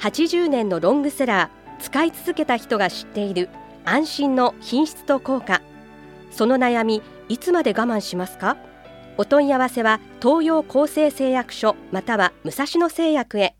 80年のロングセラー使い続けた人が知っている安心の品質と効果。その悩みいつまで我慢しますか？お問い合わせは東洋厚生製薬所または武蔵野製薬へ。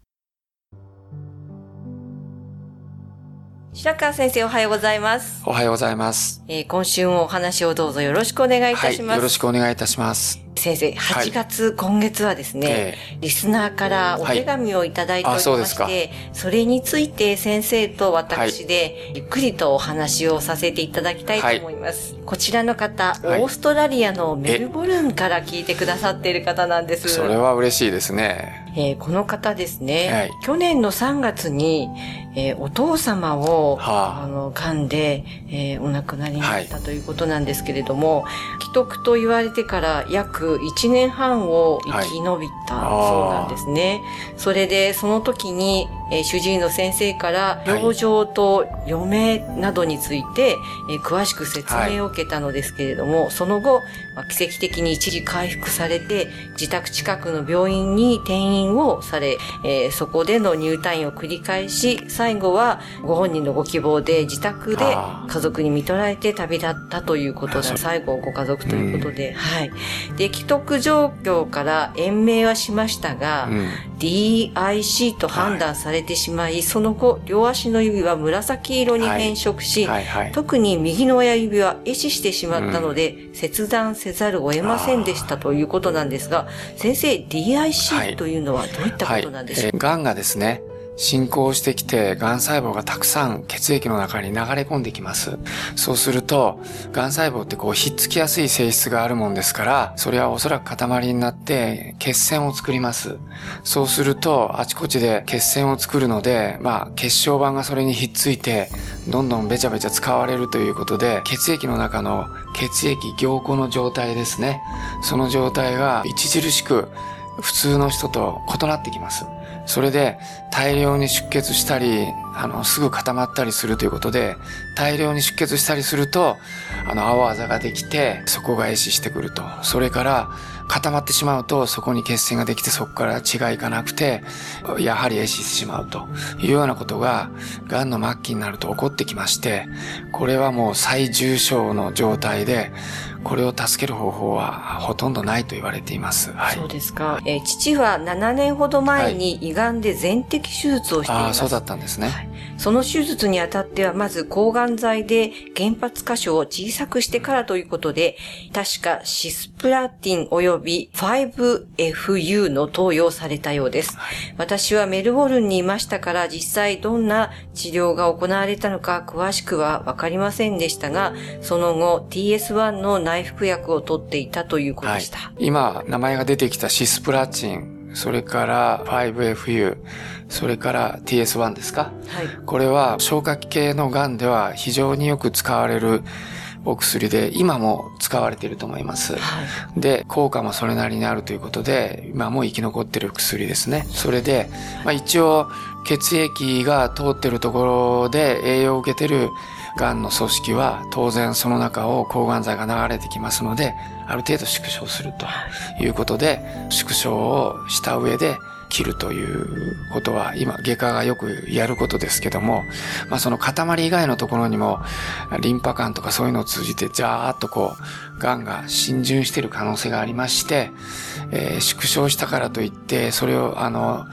白川先生おはようございます、おはようございます。えー今週もお話をどうぞよろしくお願いいたします、はい、よろしくお願いいたします。先生8月、今月はですね、えリスナーからお手紙をいただいておりまして、はいあそそれについて先生と私でゆっくりとお話をさせていただきたいと思います。こちらの方、はいオーストラリアのメルボルンから聞いてくださっている方なんです。それは嬉しいですね。えーこの方ですね、はい。去年の3月に、えーお父様を、はあ。あの、癌で、えーお亡くなりになったということなんですけれども、既得と言われてから約1年半を生き延びたそうなんですね。それで、その時に、えー主治医の先生から、はい。病状と余命などについて、えー詳しく説明を受けたのですけれども、その後、まあ奇跡的に一時回復されて、自宅近くの病院に転院をされ、えーそこでの入退院を繰り返し、最後はご本人のご希望で自宅で家族に見取られて旅立ったということで、最後ご家族ということで、はい。で、既得状況から延命はしましたが、うん。DIC と判断されてしまい、その後、両足の指は紫色に変色し、はいはい。特に右の親指は壊死してしまったので、切断せざるを得ませんでしたということなんですが、先生、はい。DIC というのはどういったことなんでしょうえー癌がですね、進行してきて、癌細胞がたくさん血液の中に流れ込んできます。そうすると、癌細胞ってこう、ひっつきやすい性質があるもんですから、それはおそらく塊になって、血栓を作ります。そうすると、あちこちで血栓を作るので、まあ、血小板がそれにひっついて、どんどんべちゃべちゃ使われるということで、血液の中の血液凝固の状態ですね。その状態が著しく普通の人と異なってきます。それで大量に出血したり、あの、すぐ固まったりするということで、大量に出血したりすると、あの、青あざができて、そこが壊死してくると。それから、固まってしまうと、そこに血栓ができて、そこから血がいかなくて、やはり壊死してしまうというようなことが、癌の末期になると起こってきまして、これはもう最重症の状態で、これを助ける方法はほとんどないと言われています。はいそう。ですか。えー父は7年ほど前に胃がんで全摘手術をしていああ、ます。そうだったんですね。はいその手術にあたっては、まず抗がん剤で原発箇所を小さくしてからということで、確かシスプラティン及び 5FU の投与をされたようです。私はメルボルンにいましたから、実際どんな治療が行われたのか詳しくはわかりませんでしたが、その後 TS1 の内服薬を取っていたということでした。今、名前が出てきたシスプラチン、それから 5FU、それから TS1 ですか？はい。これは消化器系の癌では非常によく使われるお薬で、今も使われていると思います。はい。で、効果もそれなりにあるということで、今も生き残ってる薬ですね。それで、まあ一応、血液が通ってるところで栄養を受けてる癌の組織は、当然その中を抗がん剤が流れてきますので、ある程度縮小するということで、縮小をした上で、切るということは、今、外科がよくやることですけども、まあその塊以外のところにも、リンパ管とかそういうのを通じて、じゃーっとこう、癌が浸潤している可能性がありまして、えー縮小したからといって、それを、あの、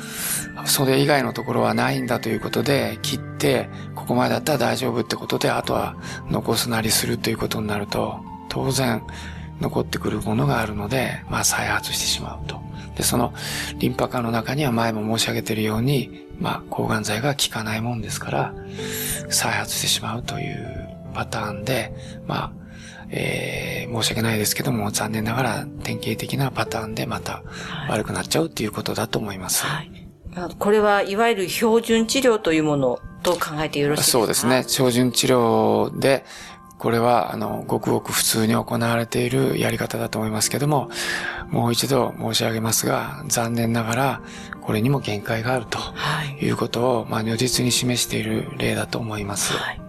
それ以外のところはないんだということで、切って、ここまでだったら大丈夫ってことで、あとは残すなりするということになると、当然、残ってくるものがあるので、まあ再発してしまうと。で、そのリンパ管の中には前も申し上げているように、まあ抗がん剤が効かないもんですから、再発してしまうというパターンで、まあ、えー申し訳ないですけども、残念ながら典型的なパターンでまた悪くなっちゃうっていうことだと思います。はい。これはいわゆる標準治療というものと考えてよろしいですか？そうですね。標準治療で、これは、あの、ごくごく普通に行われているやり方だと思いますけども、もう一度申し上げますが、残念ながら、これにも限界があるということを、まあ、如実に示している例だと思います。はい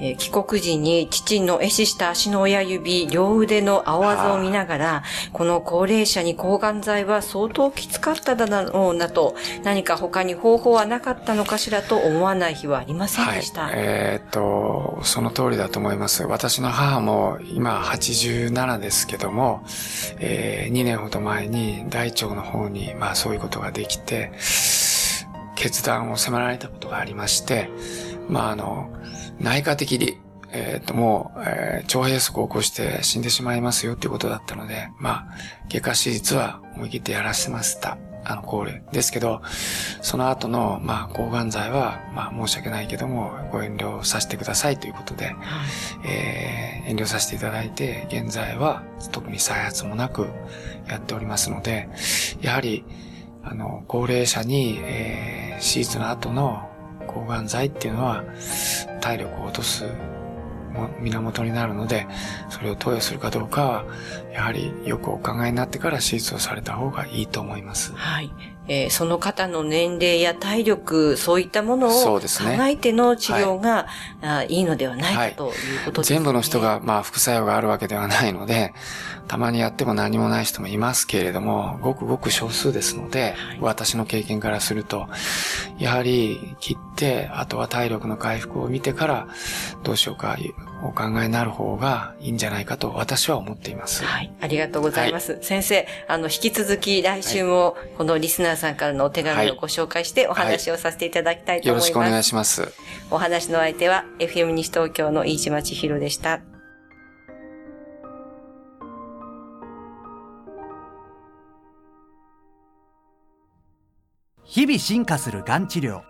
え、帰国時に父の壊死した足の親指、両腕の青あざを見ながら、この高齢者に抗がん剤は相当きつかっただろうなと、何か他に方法はなかったのかしらと思わない日はありませんでした。はい、えー、っと、その通りだと思います。私の母も今87ですけども、えー、2年ほど前に大腸の方に、まあそういうことができて、決断を迫られたことがありまして、まああの、内科的に、えっ、ー、と、もう、えー、腸閉塞を起こして死んでしまいますよっていうことだったので、まあ、外科手術は思い切ってやらせました。あの、考慮ですけど、その後の、まあ、抗がん剤は、まあ、申し訳ないけども、ご遠慮させてくださいということで、えー、遠慮させていただいて、現在は特に再発もなくやっておりますので、やはり、あの、高齢者に、えー、手術の後の抗がん剤っていうのは体力を落とす源になるので、それを投与するかどうかは、やはりよくお考えになってから手術をされた方がいいと思います。はい。えー、その方の年齢や体力、そういったものを考えての治療が、ねはい、いいのではないか、はい、ということですね。全部の人が、まあ、副作用があるわけではないので、たまにやっても何もない人もいますけれども、ごくごく少数ですので、はい、私の経験からすると、やはり切って、あとは体力の回復を見てから、どうしようか、お考えになる方がいいんじゃないかと私は思っています。はい。ありがとうございます。はい、先生、あの、引き続き来週も、このリスナーさんからのお手紙をご紹介してお話をさせていただきたいと思います。はい、よろしくお願いします。お話の相手は FM 西東京の飯島千尋でした。日々進化するがん治療